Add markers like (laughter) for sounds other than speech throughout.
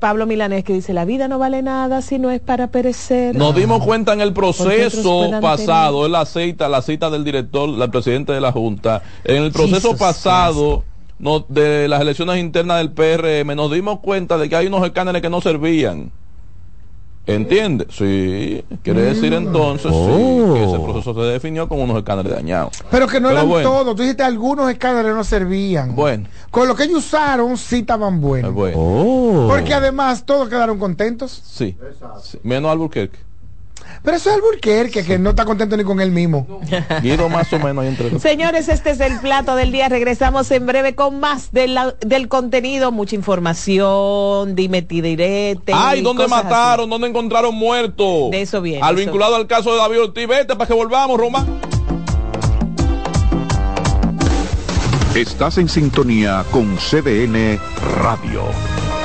Pablo Milanés que dice, la vida no vale nada si no es para perecer. Nos dimos cuenta en el proceso pasado, en la cita, la cita del director, la presidente de la Junta, en el proceso pasado de las elecciones internas del PRM, nos dimos cuenta de que hay unos escáneres que no servían. ¿Entiende? Sí, quiere decir mm. entonces que ese oh. proceso se definió con unos escáneres dañados. Pero que no eran todos, tú dijiste algunos escáneres no servían. Bueno. Con lo que ellos usaron sí estaban buenos. Oh. Porque además todos quedaron contentos. Sí. sí. Menos Albuquerque. Pero eso es Alburquerque, que no está contento ni con él mismo. Guido (laughs) más o menos entre Señores, este es el plato del día. Regresamos en breve con más del contenido, mucha información, dime direte. Ay, ¿dónde mataron? ¿Dónde encontraron muertos? De eso viene. Al vinculado al caso de David Ortiz. Vete para que volvamos, Roma. Estás en sintonía con CDN Radio.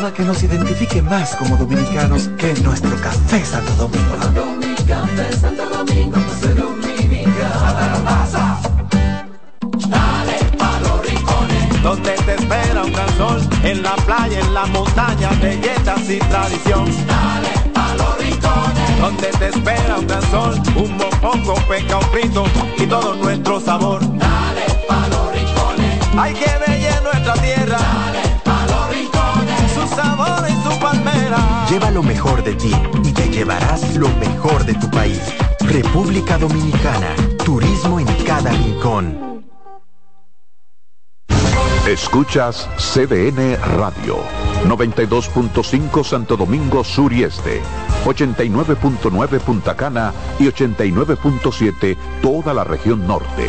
nada que nos identifique más como dominicanos que nuestro café Santo Domingo. Dale pa los rincones, donde te espera un gran sol, en la playa, en la montaña, belletas y tradición. Dale pa los rincones, donde te espera un gran sol, un mopongo, peca, un frito y todo nuestro sabor. Dale pa los rincones, hay que ver nuestra tierra. Lleva lo mejor de ti y te llevarás lo mejor de tu país. República Dominicana, turismo en cada rincón. Escuchas CDN Radio, 92.5 Santo Domingo Sur y Este, 89.9 Punta Cana y 89.7 toda la región norte.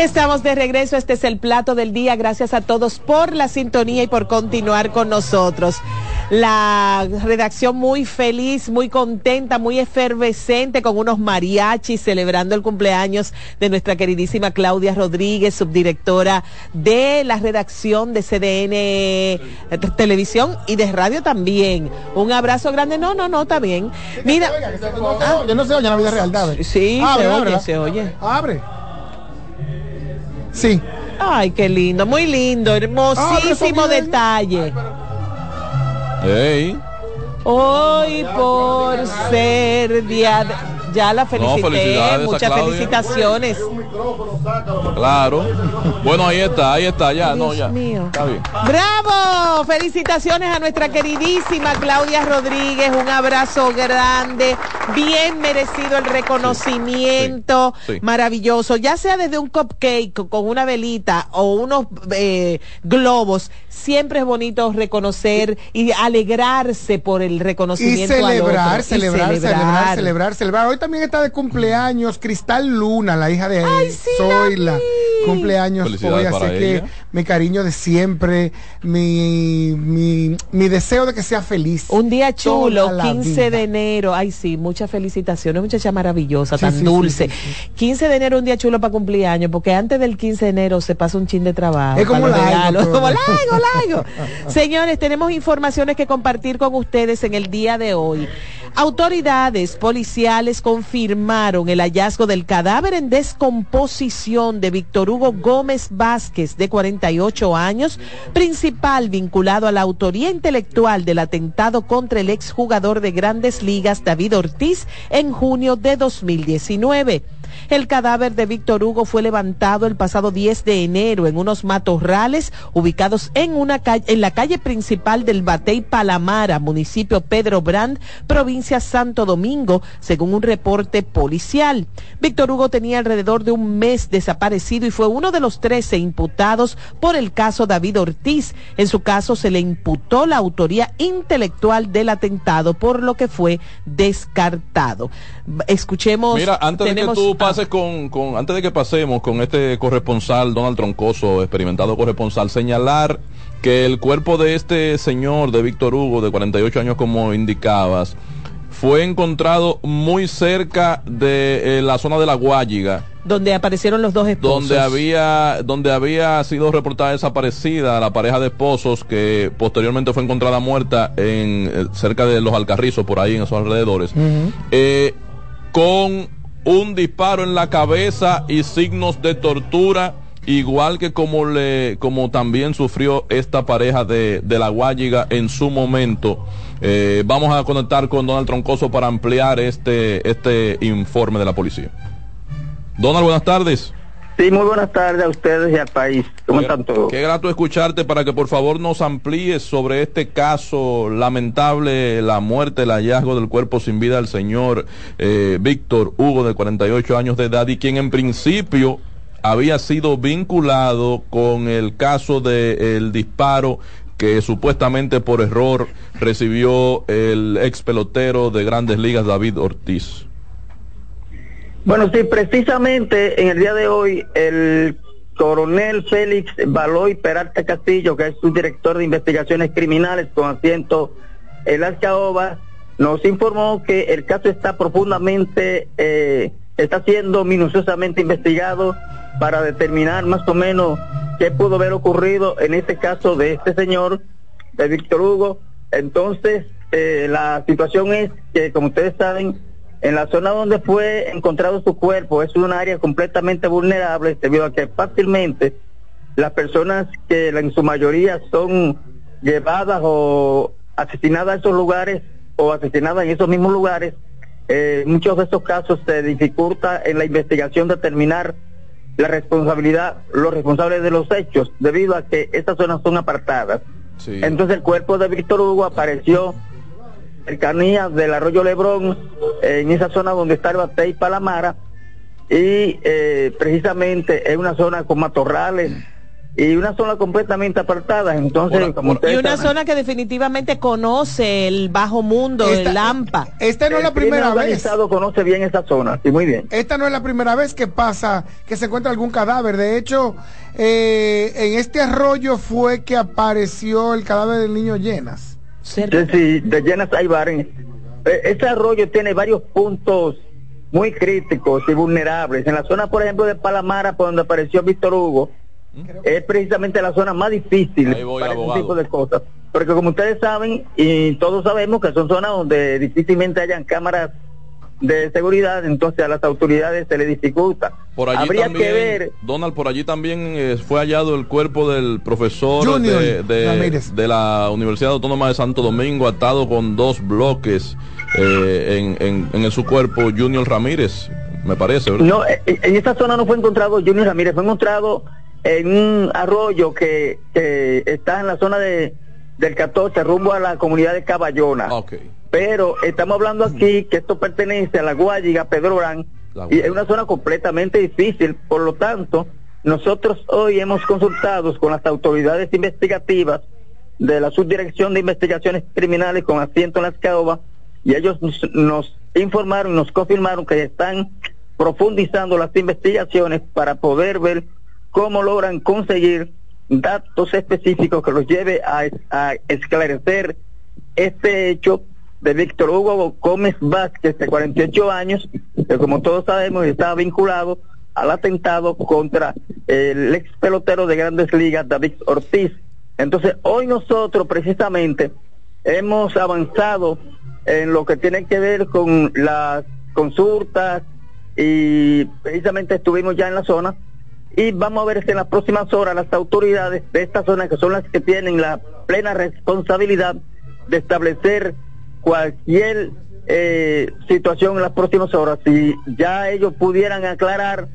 Estamos de regreso, este es el plato del día. Gracias a todos por la sintonía y por continuar con nosotros. La redacción muy feliz, muy contenta, muy efervescente con unos mariachis celebrando el cumpleaños de nuestra queridísima Claudia Rodríguez, subdirectora de la redacción de CDN eh, Televisión y de radio también. Un abrazo grande. No, no, no, está bien. Mira. yo no se oye en la vida real, Sí, se oye, se oye. Abre. Sí. Ay, qué lindo, muy lindo, hermosísimo detalle. Hoy por ser día de ya la felicité, muchas felicitaciones. Claro. Bueno, ahí está, ahí está, ya, no, ya. Está bien. Bravo, felicitaciones a nuestra queridísima Claudia Rodríguez, un abrazo grande, bien merecido el reconocimiento, maravilloso, ya sea desde un cupcake con una velita o unos eh, globos, siempre es bonito reconocer y alegrarse por el reconocimiento. Y celebrar, celebrar, celebrar, celebrar, celebrar también está de cumpleaños Cristal Luna, la hija de Ay, la Cumpleaños hoy, así que mi cariño de siempre, mi, mi, mi, deseo de que sea feliz. Un día chulo, 15 de enero. Ay, sí, muchas felicitaciones, muchacha maravillosa, tan dulce. 15 de enero, un día chulo para cumpleaños, porque antes del 15 de enero se pasa un chin de trabajo. Es como largo, como largo, largo. Señores, tenemos informaciones que compartir con ustedes en el día de hoy. Autoridades policiales confirmaron el hallazgo del cadáver en descomposición de Víctor Hugo Gómez Vázquez, de 48 años, principal vinculado a la autoría intelectual del atentado contra el exjugador de grandes ligas David Ortiz en junio de 2019. El cadáver de Víctor Hugo fue levantado el pasado 10 de enero en unos matorrales ubicados en, una calle, en la calle principal del Batey Palamara, municipio Pedro Brand, provincia Santo Domingo, según un reporte policial. Víctor Hugo tenía alrededor de un mes desaparecido y fue uno de los 13 imputados por el caso David Ortiz. En su caso se le imputó la autoría intelectual del atentado, por lo que fue descartado. Escuchemos. Mira, antes de que tú con, antes de que pasemos con este corresponsal, Donald Troncoso, experimentado corresponsal, señalar que el cuerpo de este señor, de Víctor Hugo, de 48 años como indicabas, fue encontrado muy cerca de eh, la zona de la Guayiga. Donde aparecieron los dos esposos. Donde había, donde había sido reportada desaparecida la pareja de esposos que posteriormente fue encontrada muerta en eh, cerca de los Alcarrizos, por ahí en esos alrededores. Eh, con un disparo en la cabeza y signos de tortura igual que como le como también sufrió esta pareja de, de la Guayiga en su momento. Eh, vamos a conectar con Donald Troncoso para ampliar este, este informe de la policía. Donald, buenas tardes. Sí, muy buenas tardes a ustedes y al país. ¿Cómo están todos? Qué grato escucharte para que por favor nos amplíes sobre este caso lamentable, la muerte, el hallazgo del cuerpo sin vida del señor eh, Víctor Hugo, de 48 años de edad, y quien en principio había sido vinculado con el caso del disparo que supuestamente por error recibió el ex pelotero de grandes ligas David Ortiz. Bueno, sí, precisamente en el día de hoy el coronel Félix Baloy Peralta Castillo, que es su director de investigaciones criminales con asiento en Las Caobas, nos informó que el caso está profundamente, eh, está siendo minuciosamente investigado para determinar más o menos qué pudo haber ocurrido en este caso de este señor, de Víctor Hugo. Entonces, eh, la situación es que, como ustedes saben, en la zona donde fue encontrado su cuerpo es un área completamente vulnerable debido a que fácilmente las personas que en su mayoría son llevadas o asesinadas a esos lugares o asesinadas en esos mismos lugares, eh, muchos de estos casos se dificulta en la investigación determinar la responsabilidad, los responsables de los hechos, debido a que estas zonas son apartadas. Entonces el cuerpo de Víctor Hugo apareció cercanía del arroyo Lebrón, en esa zona donde está el Batey Palamara, y eh, precisamente es una zona con matorrales y una zona completamente apartada. Entonces, y una zona que definitivamente conoce el bajo mundo, el Lampa. Esta no es la primera vez. conoce bien esa zona, sí, muy bien. Esta no es la primera vez que pasa, que se encuentra algún cadáver. De hecho, eh, en este arroyo fue que apareció el cadáver del niño Llenas. Sí, sí, de Llenas varios. Eh, este arroyo tiene varios puntos muy críticos y vulnerables. En la zona, por ejemplo, de Palamara, por donde apareció Víctor Hugo, es precisamente la zona más difícil para ese tipo de cosas. Porque como ustedes saben, y todos sabemos que son zonas donde difícilmente hayan cámaras de seguridad, entonces a las autoridades se les dificulta. Por allí Habría también, que ver. Donald, por allí también eh, fue hallado el cuerpo del profesor de, de, la Universidad Autónoma de Santo Domingo, atado con dos bloques eh, en, en, su cuerpo, Junior Ramírez, me parece. No, eh, en esta zona no fue encontrado Junior Ramírez, fue encontrado en un arroyo que, está en la zona de, del 14, rumbo a la comunidad de Caballona. Pero estamos hablando aquí que esto pertenece a la Guayiga, Pedro Brán, y es una zona completamente difícil. Por lo tanto, nosotros hoy hemos consultado con las autoridades investigativas de la Subdirección de Investigaciones Criminales con asiento en las caobas, y ellos nos informaron, nos confirmaron que están profundizando las investigaciones para poder ver cómo logran conseguir datos específicos que los lleve a, esclarecer este hecho de Víctor Hugo Gómez Vázquez, de 48 años, que como todos sabemos estaba vinculado al atentado contra el ex pelotero de grandes ligas, David Ortiz. Entonces, hoy nosotros precisamente hemos avanzado en lo que tiene que ver con las consultas y precisamente estuvimos ya en la zona y vamos a ver en las próximas horas las autoridades de esta zona, que son las que tienen la plena responsabilidad de establecer cualquier eh, situación en las próximas horas, si ya ellos pudieran aclarar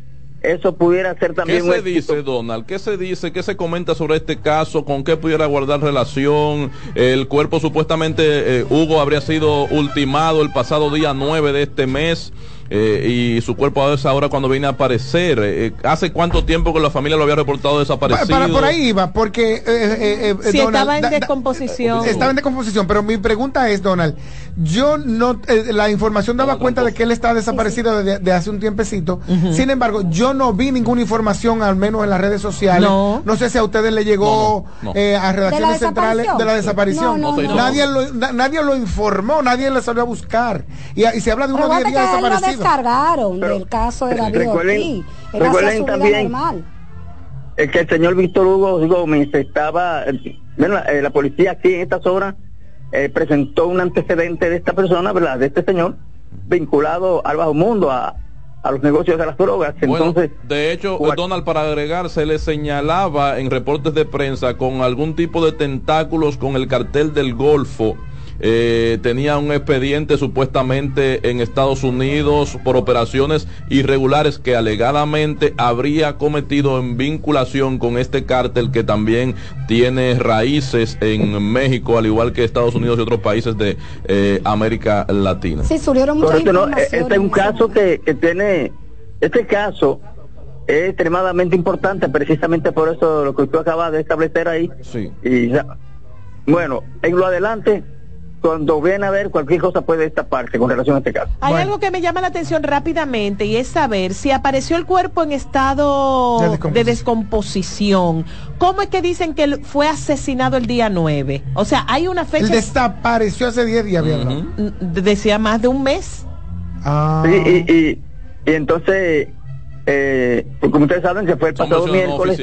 eso pudiera ser también ¿Qué se dice, Donald? ¿Qué se dice? ¿Qué se comenta sobre este caso? ¿Con qué pudiera guardar relación? El cuerpo supuestamente, eh, Hugo, habría sido ultimado el pasado día 9 de este mes. Eh, y su cuerpo a esa hora cuando viene a aparecer. Eh, ¿Hace cuánto tiempo que la familia lo había reportado desaparecido? Para, por ahí iba, porque... Eh, si estaba en descomposición. estaba en descomposición, pero mi pregunta es, Donald, yo no... la información daba cuenta de que él estaba desaparecido de, hace un tiempecito. Sin embargo, yo no vi ninguna información, al menos en las redes sociales. No, sé si a ustedes le llegó a redacciones centrales de la desaparición. nadie, lo, nadie lo informó, nadie le salió a buscar. Y, se habla de unos 10 días desaparecidos descargaron del caso de David recuerden, Recuerden también que el señor Víctor Hugo Gómez estaba, bueno, eh, la policía aquí en estas horas eh, presentó un antecedente de esta persona, ¿verdad? De este señor, vinculado al bajo mundo, a, a los negocios de las drogas. Entonces, de hecho, Donald, para agregar, se le señalaba en reportes de prensa con algún tipo de tentáculos con el cartel del Golfo eh, tenía un expediente supuestamente en Estados Unidos por operaciones irregulares que alegadamente habría cometido en vinculación con este cártel que también tiene raíces en México, al igual que Estados Unidos y otros países de eh, América Latina. Sí, surgieron muchas Este es un caso que, que tiene, este caso es extremadamente importante, precisamente por eso lo que usted acaba de establecer ahí. Sí. Y bueno, en lo adelante cuando viene a ver cualquier cosa puede destaparse con relación a este caso. Hay algo que me llama la atención rápidamente y es saber si apareció el cuerpo en estado de descomposición. ¿Cómo es que dicen que él fue asesinado el día 9? O sea, hay una fecha... Él desapareció hace 10 días, Decía más de un mes. Ah. Sí, y, entonces, eh, pues como ustedes saben que fue el pasado miércoles.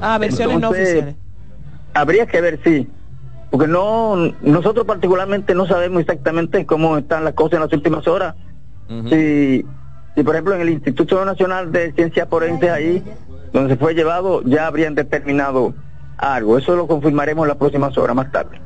Ah, versiones no oficiales. Habría que ver, sí porque no nosotros particularmente no sabemos exactamente cómo están las cosas en las últimas horas. si, si, por ejemplo en el Instituto Nacional de Ciencias Forenses ahí, donde se fue llevado, ya habrían determinado algo. Eso lo confirmaremos en las próximas horas más tarde.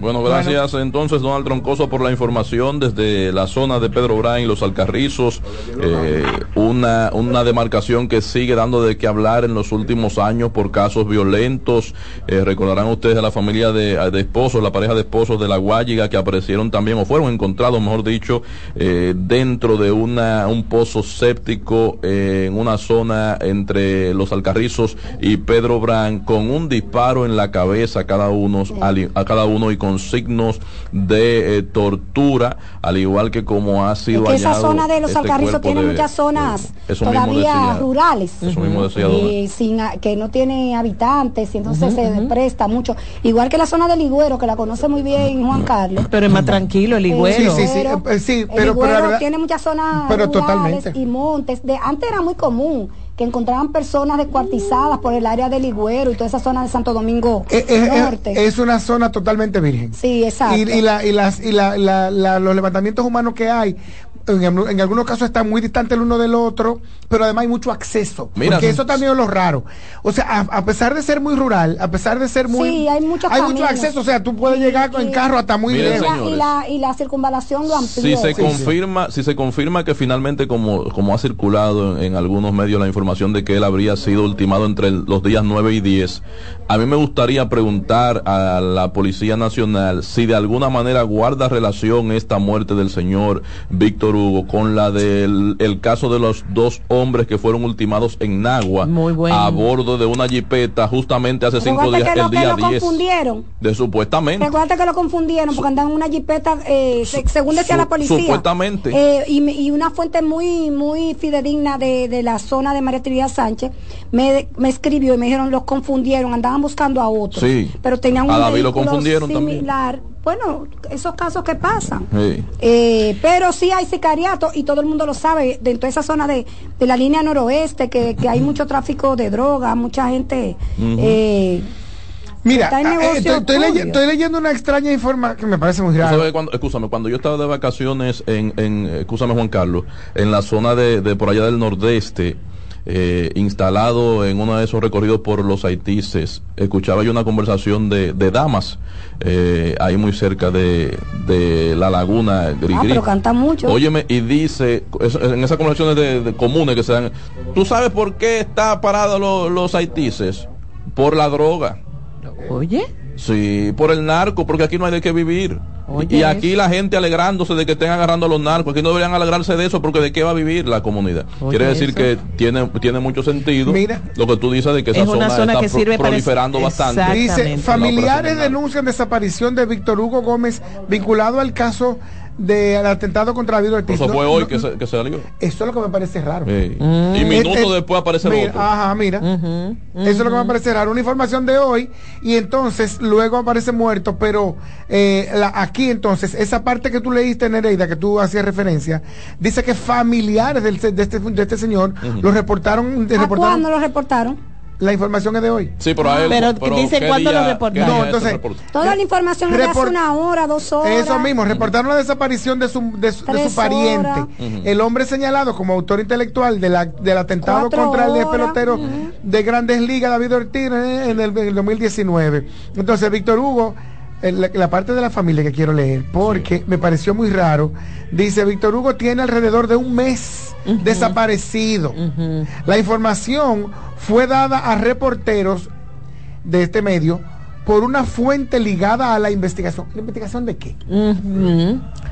Bueno, gracias entonces Donald Troncoso por la información desde la zona de Pedro Brain, Los Alcarrizos, eh, un una, una demarcación que sigue dando de qué hablar en los últimos años por casos violentos. Eh, recordarán ustedes a la familia de, de, esposos, la pareja de esposos de la Guayiga que aparecieron también o fueron encontrados, mejor dicho, eh, dentro de una, un pozo séptico eh, en una zona entre los Alcarrizos y Pedro Brán con un disparo en la cabeza a cada uno, a cada uno y con signos de eh, tortura, al igual que como ha sido es que esa zona de los este Alcarrizos tiene muchas zonas todavía rurales. y sin, que no tiene habitantes y entonces se presta mucho. Igual que la zona del Ligüero que la conoce muy bien Juan Carlos. Pero es más tranquilo el Ligüero. Sí, sí, sí, eh, sí pero, el Ligüero tiene muchas zonas pero rurales totalmente. y montes. De antes era muy común que encontraban personas descuartizadas por el área del Ligüero y toda esa zona de Santo Domingo eh, eh, Norte. Es, una zona totalmente virgen. Sí, exacto. Y, y, la, y, las, y la, la, los levantamientos humanos que hay en, algunos casos están muy distantes el uno del otro, pero además hay mucho acceso. porque eso también es lo raro. O sea, a, pesar de ser muy rural, a pesar de ser muy... Sí, hay, mucho acceso. O sea, tú puedes llegar en carro hasta muy lejos. Y la, y la circunvalación lo amplió. Si se, confirma, si se confirma que finalmente, como, como ha circulado en, algunos medios la información de que él habría sido ultimado entre los días 9 y 10, a mí me gustaría preguntar a la Policía Nacional si de alguna manera guarda relación esta muerte del señor Víctor Con la del el caso de los dos hombres que fueron ultimados en Nagua a bordo de una jipeta justamente hace cinco días, el día 10. confundieron. De supuestamente. Recuerda que lo confundieron porque andaban en una jipeta, eh, según decía la policía. Supuestamente. Eh, y, una fuente muy muy fidedigna de, de la zona de María Trinidad Sánchez me, me escribió y me dijeron los confundieron, andaban buscando a otros. Sí. Pero tenían un a lo confundieron similar. También bueno, esos casos que pasan. Eh, pero sí hay sicariato y todo el mundo lo sabe, dentro de esa zona de, la línea noroeste, que, hay mucho tráfico de droga, mucha gente... Eh, Mira, eh, estoy, leyendo una extraña información que me parece muy grave. Cuando, escúchame, cuando yo estaba de vacaciones en, en escúchame Juan Carlos, en la zona de, de por allá del nordeste, eh, instalado en uno de esos recorridos por los haitises, escuchaba yo una conversación de, de damas eh, ahí muy cerca de, de la laguna Grigri. Ah, pero canta mucho. Óyeme, y dice, en esas conversaciones de, comunes que se dan, ¿tú sabes por qué está parado los haitises? Por la droga. Oye. Sí, por el narco, porque aquí no hay de qué vivir. y aquí la gente alegrándose de que estén agarrando a los narcos, aquí no deberían alegrarse de eso porque de qué va a vivir la comunidad. Quiere decir que tiene tiene mucho sentido Mira, lo que tú dices de que esa zona, está que proliferando bastante. Dice, familiares denuncian desaparición de Víctor Hugo Gómez vinculado al caso del atentado contra la vida Eso fue hoy que, se, que salió. Eso es lo que me parece raro. Mm. Y minutos después aparece otro. Ajá, mira. Eso es lo que me parece raro. Una información de hoy y entonces luego aparece muerto, pero eh, aquí entonces, esa parte que tú leíste, Nereida, que tú hacías referencia, dice que familiares del, de, este, de este señor lo reportaron. ¿A cuándo lo reportaron? La información es de hoy. Sí, pero a él. Pero, dice cuándo lo reportaron. No, entonces. Toda la información es hace una hora, dos horas. Eso mismo, reportaron la desaparición de su, de, su, pariente. El hombre señalado como autor intelectual de la, del atentado contra el pelotero de Grandes Ligas, David Ortiz, en el, en el 2019. Entonces, Víctor Hugo la, parte de la familia que quiero leer, porque me pareció muy raro. Dice, Víctor Hugo tiene alrededor de un mes desaparecido. La información fue dada a reporteros de este medio por una fuente ligada a la investigación. ¿La investigación de qué?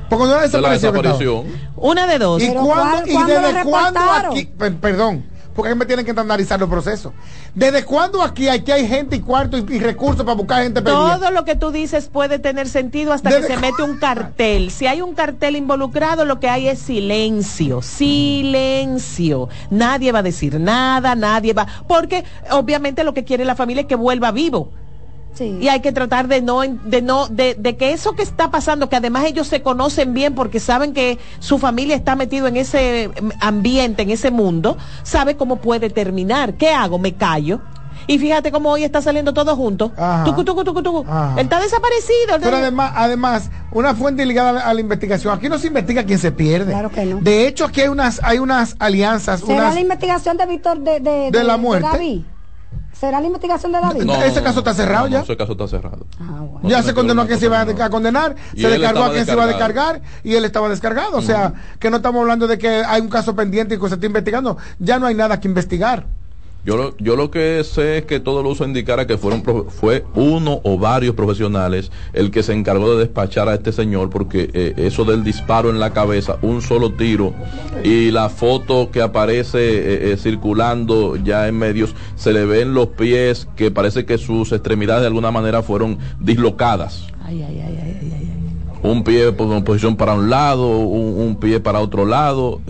Porque no desapareció. Una de dos. ¿Y, cuándo, ¿y desde cuándo aquí? Perdón porque me tienen que analizar los procesos. ¿Desde cuándo aquí, aquí hay gente y cuarto y, recursos para buscar gente Todo lo que tú dices puede tener sentido hasta que se mete un cartel. Si hay un cartel involucrado, lo que hay es silencio, silencio. Nadie va a decir nada, nadie va, porque obviamente lo que quiere la familia es que vuelva vivo. Y hay que tratar de no, de no, de, de, que eso que está pasando, que además ellos se conocen bien porque saben que su familia está metido en ese ambiente, en ese mundo, sabe cómo puede terminar. ¿Qué hago? Me callo. Y fíjate cómo hoy está saliendo todo junto. Él está desaparecido. Pero además, además, una fuente ligada a la investigación. Aquí no se investiga quién se pierde. Claro que no. De hecho, aquí hay unas, hay unas alianzas. ¿Será la investigación de Víctor de, de, la muerte? ¿Será la investigación de David? ese caso está cerrado ya. ese caso está cerrado. Ah, ya se condenó a quien se iba a condenar, se descargó a quien se iba a descargar y él estaba descargado. O sea, que no estamos hablando de que hay un caso pendiente y que se está investigando. Ya no hay nada que investigar. Yo lo, yo lo que sé es que todo lo uso indicara que fueron fue uno o varios profesionales el que se encargó de despachar a este señor porque eh, eso del disparo en la cabeza, un solo tiro y la foto que aparece eh, eh, circulando ya en medios, se le ven los pies que parece que sus extremidades de alguna manera fueron dislocadas. un pie en posición para un lado, un, pie para otro lado.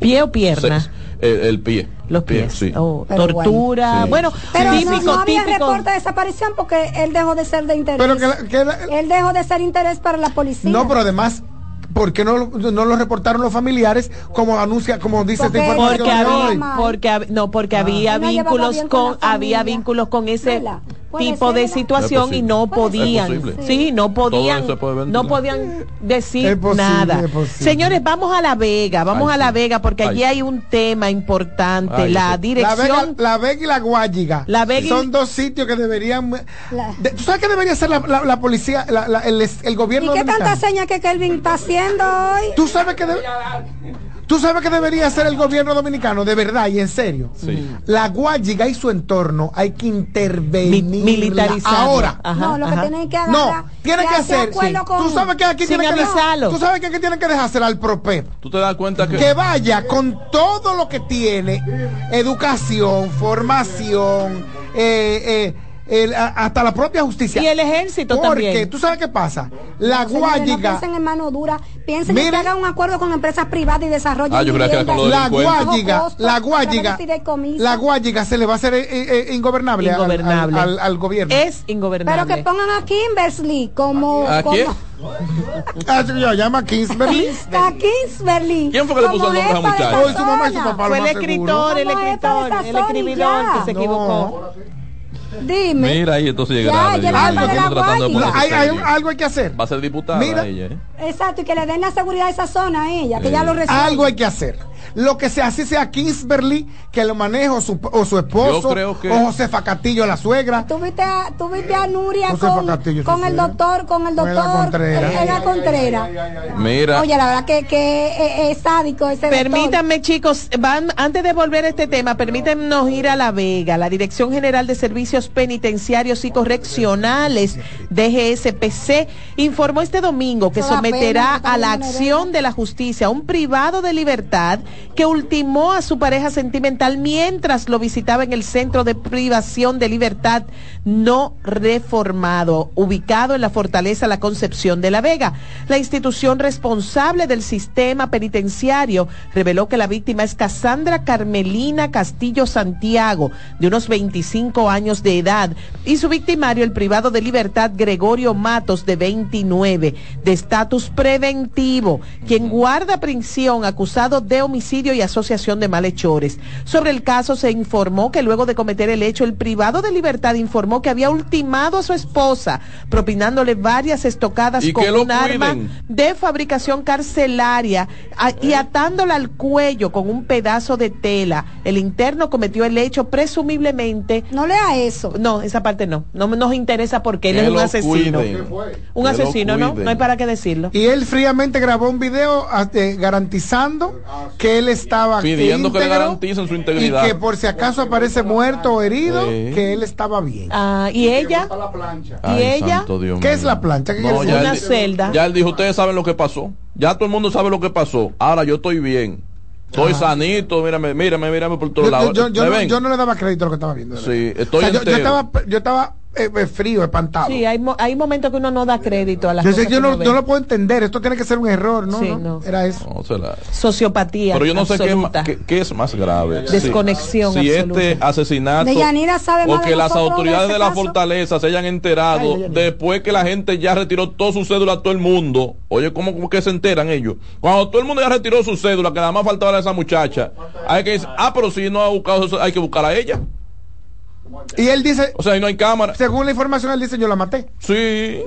¿Pie o pierna? El, pie. Los pies. Sí. Oh, tortura. Bueno, pero típico, no, había reporte de desaparición porque él dejó de ser de interés. Pero que él dejó de ser interés para la policía. No, pero además ¿por qué no, no lo reportaron los familiares como anuncia, como dice esta información? Porque había, porque, no, porque ah. había vínculos con, había vínculos con ese tipo de situación y no podían, sí, no podían, no podían decir nada. Señores, vamos a La Vega, vamos a La Vega porque allí hay un tema importante, la dirección. La Vega, y la Guayiga. La Vega son dos sitios que deberían. ¿Tú sabes qué debería hacer la, policía, el, el, gobierno? ¿Y qué tanta seña que Kelvin está haciendo hoy? ¿Tú sabes que ¿Tú sabes qué debería hacer el gobierno dominicano? De verdad y en serio. La Guayiga y su entorno hay que intervenir. militarizar. Ahora. no, lo que tienen que hacer. No, tiene que hacer. Tú sabes que aquí tienen que Tú sabes que aquí tienen que al PROPEP. Tú te das cuenta que. Que vaya con todo lo que tiene: educación, formación, eh, eh hasta la propia justicia. Y el ejército también. Porque tú sabes qué pasa. La Guayiga. No piensen en mano dura, piensen que hagan un acuerdo con empresas privadas y desarrollen. Ah, la Guayiga, la Guayiga, la Guayiga se le va a hacer eh, eh, ingobernable, Al, gobierno. Es ingobernable. Pero que pongan a Kimberly como. ¿A quién? (laughs) Ah, yo llama Kingsberly. A Kingsberly. ¿Quién fue que le puso el nombre a esa muchacha? Hoy su mamá y su papá. Fue el escritor, el escritor, el escribidor que se equivocó. Dime. Mira ahí, entonces llega algo, hay, algo hay que hacer. Va a ser diputada Mira. ella, ¿eh? Exacto, y que le den la seguridad a esa zona a ella, que ya lo recibe. Algo hay que hacer. Lo que sea, así sea Kingsberly, que lo maneje o su, o su esposo, o Josefa Castillo, la suegra. ¿Tú viste a, tú viste a Nuria con, con el doctor, con el doctor Contreras? Contreras. Mira. Oye, la verdad que, que es, sádico ese Permítanme, chicos, van, antes de volver a este tema, permítannos ir a La Vega, la Dirección General de Servicios Penitenciarios y Correccionales, DGSPC, informó este domingo que someterá a la acción de la justicia un privado de libertad que ultimó a su pareja sentimental mientras lo visitaba en el centro de privación de libertad no reformado, ubicado en la fortaleza La Concepción de la Vega. La institución responsable del sistema penitenciario reveló que la víctima es Cassandra Carmelina Castillo Santiago, de unos 25 años de edad, y su victimario, el privado de libertad Gregorio Matos, de 29, de estatus preventivo, quien guarda prisión acusado de homicidio y asociación de malhechores. Sobre el caso se informó que luego de cometer el hecho, el privado de libertad informó que había ultimado a su esposa, propinándole varias estocadas con un arma de fabricación carcelaria y atándola al cuello con un pedazo de tela. El interno cometió el hecho presumiblemente. No lea eso. No, esa parte no. No nos interesa porque él es un asesino. Un asesino, ¿no? No hay para qué decirlo. Y él fríamente grabó un video eh, garantizando que él estaba pidiendo que le garanticen su integridad. y que por si acaso aparece muerto o herido que él estaba bien. Ah y ella y ella qué es la plancha ¿Qué no, una celda. ya él dijo ustedes saben lo que pasó ya todo el mundo sabe lo que pasó. Ahora yo estoy bien. Estoy sanito, mírame, mírame, mírame por todos lados. Yo, yo, no, le daba crédito a lo que estaba viendo. Sí, estoy yo, estaba, yo estaba frío, espantado. Sí, hay, hay momentos que uno no da crédito a las yo cosas. Yo no, no, lo puedo entender, esto tiene que ser un error, ¿no? Sí, no. Era eso. Sociopatía. Pero yo no sé qué, qué, es más grave. Desconexión. Si, este asesinato o que las autoridades de la fortaleza se hayan enterado después que la gente ya retiró todo su cédula a todo el mundo. Oye, ¿cómo, ¿cómo, que se enteran ellos? Cuando todo el mundo ya retiró su cédula, que nada más faltaba a esa muchacha, hay que decir, ah, pero si no ha buscado eso, hay que buscar a ella. Y él dice. O sea, ahí no hay cámara. Según la información, él dice: Yo la maté. Sí.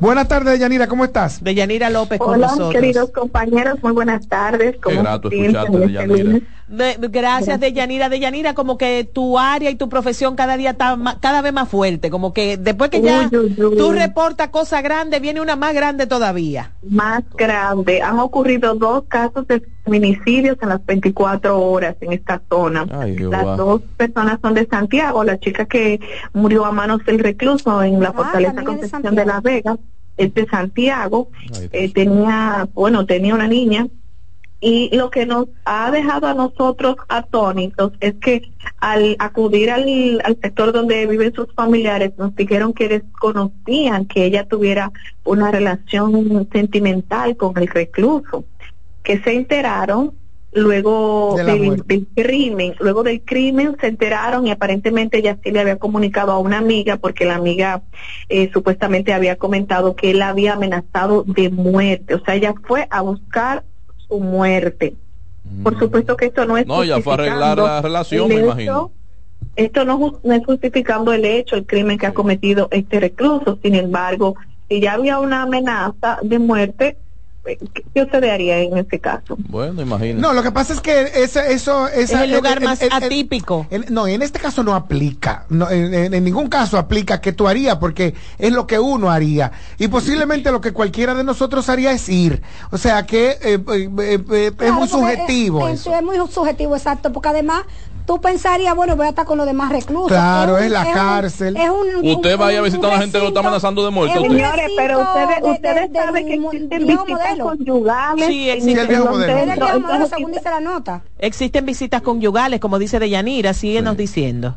Buenas tardes, Yanira, ¿cómo estás? De Yanira López con Hola, queridos compañeros, muy buenas tardes. Qué grato escucharte, de Yanira. Gracias, de Yanira. De Yanira, como que tu área y tu profesión cada día está cada vez más fuerte. Como que después que ya tú reportas cosas grandes, viene una más grande todavía. Más grande. Han ocurrido dos casos de feminicidios en las 24 horas en esta zona. las dos personas son de Santiago. La chica que murió a manos del recluso en la ah, Fortaleza Concepción de, de, Las Vegas es de Santiago. Eh, tenía, bueno, tenía una niña y lo que nos ha dejado a nosotros atónitos es que al acudir al, al, sector donde viven sus familiares, nos dijeron que desconocían que ella tuviera una relación sentimental con el recluso, que se enteraron luego del, crimen, luego del crimen se enteraron y aparentemente ella sí le había comunicado a una amiga porque la amiga eh, supuestamente había comentado que él había amenazado de muerte, o sea, ella fue a buscar su muerte. Por supuesto que esto no es No, ya fue arreglar la relación, me imagino. Esto no, no es justificando el hecho, el crimen que ha cometido este recluso, sin embargo, si ya había una amenaza de muerte, ¿Qué usted haría en este caso? Bueno, imagínese. No, lo que pasa es que ese, eso es el lugar más atípico. no, en este caso no aplica. No, en, ningún caso aplica que tú harías, porque es lo que uno haría. Y posiblemente lo que cualquiera de nosotros haría es ir. O sea que eh, eh, eh, es muy subjetivo. Es, es muy subjetivo, exacto, porque además tú pensarías, bueno, voy a estar con los demás reclusos. Claro, es, la cárcel. usted vaya a visitar a la gente que lo está amenazando de muerte. Señores, pero ustedes, ustedes saben que existen visitas conyugales. Sí, existe el viejo modelo. según dice la nota. Existen visitas conyugales, como dice Deyanira, síguenos diciendo.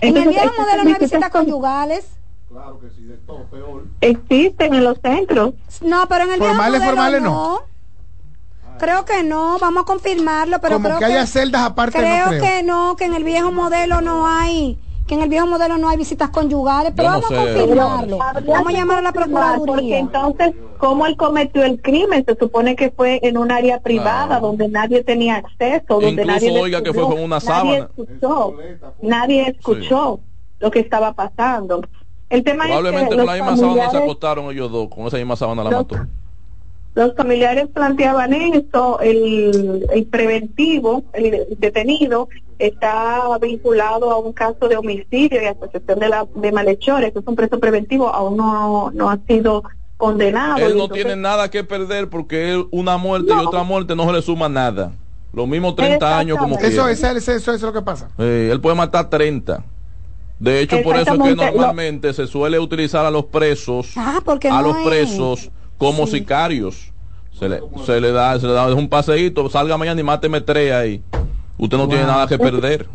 En el viejo modelo no hay visitas conyugales. Claro que sí, de todo peor. Existen en los centros. No, pero en el viejo modelo formales no. Creo que no, vamos a confirmarlo, pero Como creo que haya celdas aparte creo, no creo que no, que en el viejo modelo no hay que en el viejo modelo no hay visitas conyugales, pero vamos a confirmarlo. vamos a llamar a la procuraduría. Porque entonces, ¿cómo él cometió el crimen? Se supone que fue en un área privada donde nadie tenía acceso, donde Incluso, nadie oiga que fue con una sábana. Nadie escuchó, nadie escuchó lo que estaba pasando. El tema Probablemente es que con la misma sábana se acostaron ellos dos, con esa misma sábana la mató. Los familiares planteaban esto, el, el preventivo, el detenido, está vinculado a un caso de homicidio y asociación de, la, de malhechores, es un preso preventivo, aún no, no ha sido condenado. Él no tiene nada que perder porque él, una muerte y otra muerte no se le suma nada. Lo mismo 30 años como eso, eso, eso, eso, es lo que pasa. él puede matar 30. De hecho, por eso es que normalmente se suele utilizar a los presos, ah, a los presos como sicarios. Se le, se le da, se le da un paseíto, salga mañana y máteme tres ahí. Usted no tiene nada que perder.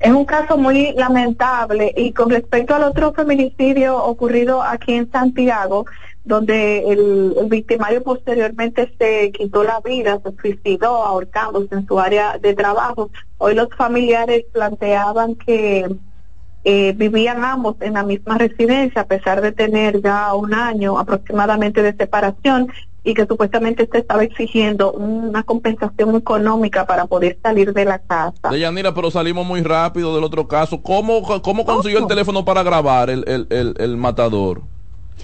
Es un caso muy lamentable y con respecto al otro feminicidio ocurrido aquí en Santiago, donde el, el, victimario posteriormente se quitó la vida, se suicidó ahorcándose en su área de trabajo. Hoy los familiares planteaban que eh, vivían ambos en la misma residencia a pesar de tener ya un año aproximadamente de separación y que supuestamente se estaba exigiendo una compensación económica para poder salir de la casa. De Yanira, pero salimos muy rápido del otro caso. ¿Cómo, cómo consiguió el teléfono para grabar el, el, el, el matador?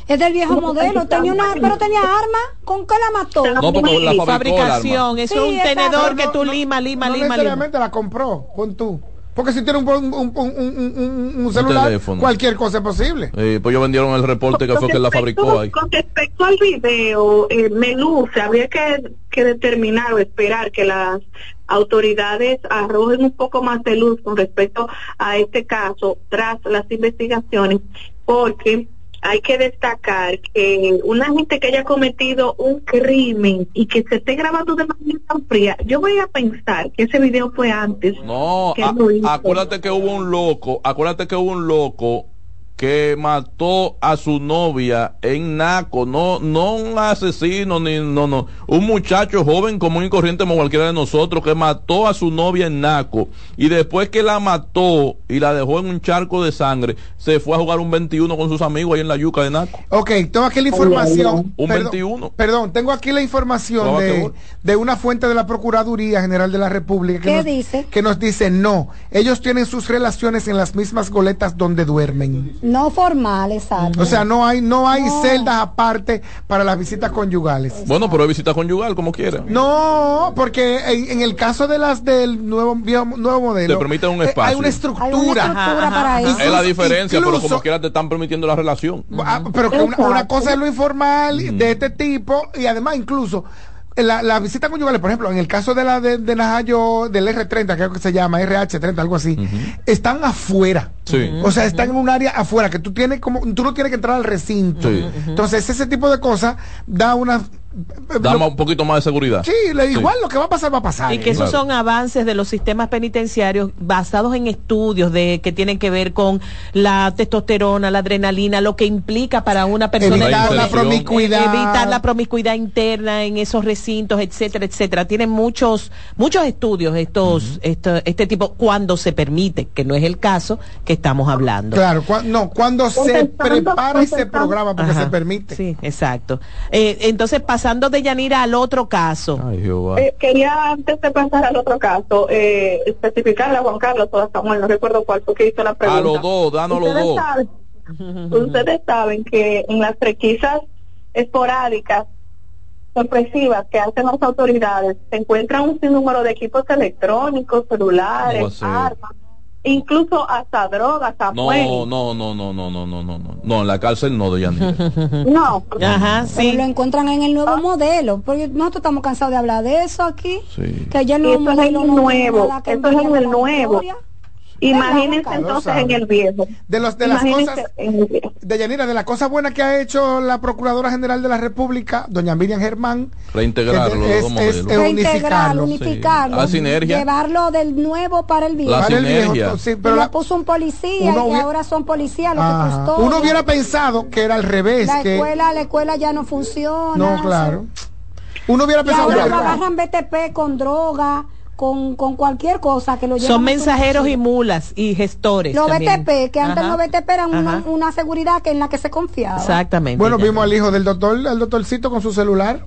Es del viejo modelo, tenía una, pero tenía arma, ¿con qué la mató? No, porque la fabricación, eso es un tenedor que tú lima, lima, no lima. necesariamente la compró, con tú. Porque si tiene un, un, un, un celular, cualquier cosa es posible. pues ellos vendieron el reporte que fue que la fabricó ahí. Con respecto al video, eh, se habría que, que determinar o esperar que las autoridades arrojen un poco más de luz con respecto a este caso tras las investigaciones, porque hay que destacar que una gente que haya cometido un crimen y que se esté grabando de manera tan fría, yo voy a pensar que ese video fue antes. No, acuérdate que hubo un loco, acuérdate que hubo un loco que mató a su novia en Naco, no, no un asesino, ni, no, no, un muchacho joven común y corriente como cualquiera de nosotros que mató a su novia en Naco y después que la mató y la dejó en un charco de sangre, se fue a jugar un 21 con sus amigos ahí en la yuca de Naco. Ok, tengo aquí la información. Un 21. Perdón, tengo aquí la información de, de, una fuente de la Procuraduría General de la República que, nos, dice? que nos dice no, ellos tienen sus relaciones en las mismas goletas donde duermen. No formal, exacto. O sea, no hay, no hay celdas aparte para las visitas conyugales. Bueno, pero hay visita conyugal como quiera. No, porque en, el caso de las del nuevo nuevo modelo. Te permiten un espacio. hay una estructura. para eso. Es la diferencia, pero como quiera te están permitiendo la relación. Ah, pero que una, cosa es lo informal de este tipo y además incluso la, la visita conyugal, por ejemplo, en el caso de la de, de Najayo, del R30, creo que se llama, RH30, algo así, están afuera. O sea, están en un área afuera que tú tienes como, tú no tienes que entrar al recinto. Entonces, ese tipo de cosas da una Da un poquito más de seguridad. Sí, igual lo que va a pasar va a pasar. Y que esos son avances de los sistemas penitenciarios basados en estudios de que tienen que ver con la testosterona, la adrenalina, lo que implica para una persona evitar la promiscuidad, evitar la promiscuidad interna en esos recintos, etcétera, etcétera. Tienen muchos muchos estudios estos este tipo cuando se permite, que no es el caso que estamos hablando. Claro, no, cuando se prepara ese programa porque se permite. Sí, exacto. Eh, entonces pasando de Yanira al otro caso. Eh, quería antes de pasar al otro caso, eh, especificarle a Juan Carlos o a Samuel, no recuerdo cuál fue que hizo la pregunta. A los dos, danos los dos. (laughs) ustedes saben que en las requisas esporádicas sorpresivas que hacen las autoridades se encuentran un sinnúmero de equipos electrónicos, celulares, armas incluso hasta drogas, hasta no, no, no, no, no, no, no, no, no, no, en la cárcel no, de (laughs) no, ajá, sí. lo encuentran en el nuevo modelo, porque nosotros estamos cansados de hablar de eso aquí, sí. que ya no es el nuevo, eso es en el nuevo. Imagínense entonces en el viejo. De los de las cosas de Yanira, de las cosas buenas que ha hecho la Procuradora General de la República, doña Miriam Germán, reintegrarlo, es, es, es unificarlo, unificarlo sinergia. llevarlo del nuevo para el viejo. La para el viejo, sí, pero la, puso un policía y ahora son policías lo que costó. Uno hubiera pensado que era al revés, la que escuela, la escuela ya no funciona. No, claro. Uno hubiera pensado y ahora que lo agarran BTP con droga con, con cualquier cosa que lo lleven Son mensajeros y mulas y gestores. Los BTP, que antes los BTP eran una, una, seguridad que en la que se confiaba. Exactamente. Bueno, vimos al hijo del doctor, al doctorcito con su celular.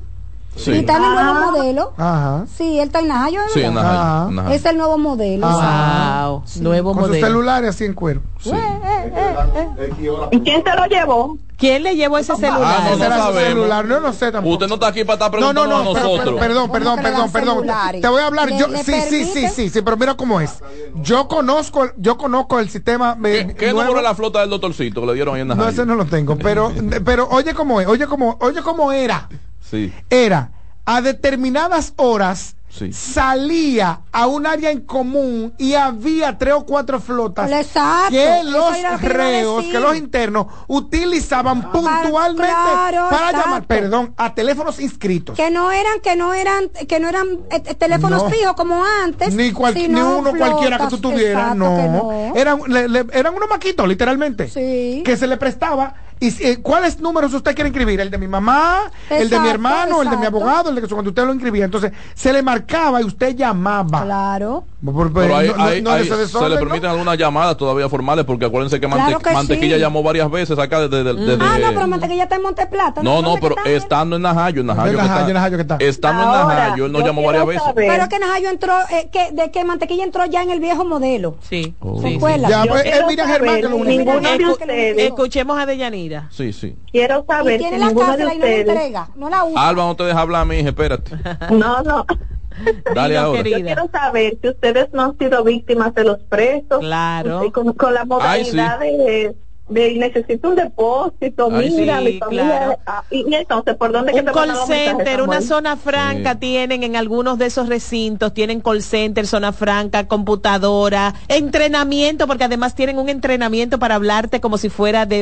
Sí. Y está en el nuevo modelo. Ajá. Sí, él está en Najayo. Sí, en Najayo. Es el nuevo modelo. Wow. Nuevo Con modelo. Con su celular así en cuero. Sí. Eh, eh, eh, ¿Y quién se lo llevó? ¿Quién le llevó ese celular? Ah, no, no celular, no, no sé tampoco. Usted no está aquí para estar preguntando no, no, a nosotros. perdón, perdón, perdón, perdón. Te voy a hablar. yo, sí, sí, sí, sí, sí, pero mira cómo es. Yo conozco, yo conozco el sistema. ¿Qué, ¿qué número es la flota del doctorcito que le dieron ahí en No, ese no lo tengo. Pero, (laughs) pero oye cómo es, oye cómo, oye cómo era. Sí. Era a determinadas horas salía a un área en común y había tres o cuatro flotas que los reos, que los internos utilizaban ah, puntualmente para llamar, perdón, a teléfonos inscritos. Que no eran, que no eran, que no eran eh, eh, teléfonos fijos como antes. Ni, ni uno cualquiera que tú tuvieras, no. Eran, eran unos maquitos, literalmente. Que se le prestaba ¿Y eh, cuáles números usted quiere inscribir? ¿El de mi mamá? ¿El de mi hermano? ¿El de mi abogado? El de que cuando usted lo inscribía. Entonces, se le marcaba y usted llamaba. Claro. Pero se le permiten algunas llamadas todavía formales porque acuérdense que, Mantequilla llamó varias veces acá desde, Ah, no, pero Mantequilla está en Monteplata. No, no, pero estando en Najayo, en Najayo, Najayo, que está. Estando en Najayo, él nos llamó varias veces. Pero que Najayo entró, eh, que, de que Mantequilla entró ya en el viejo modelo. Sí. Oh. sí, Ya, pues, él mira Germán que lo Escuchemos a Deyanira. Sí, sí. Quiero saber si ninguno de ustedes... No entrega, no la usa. Alba, no te deja hablar, mi hija, espérate. (laughs) No, no. (laughs) Dale ahora. Yo quiero saber si ustedes no han sido víctimas de los presos. Claro. Con, con la modalidad de de necesito un depósito, mira, mi familia, ah, y entonces, ¿por dónde un call center, una zona franca tienen en algunos de esos recintos, tienen call center, zona franca, computadora, entrenamiento, porque además tienen un entrenamiento para hablarte como si fuera de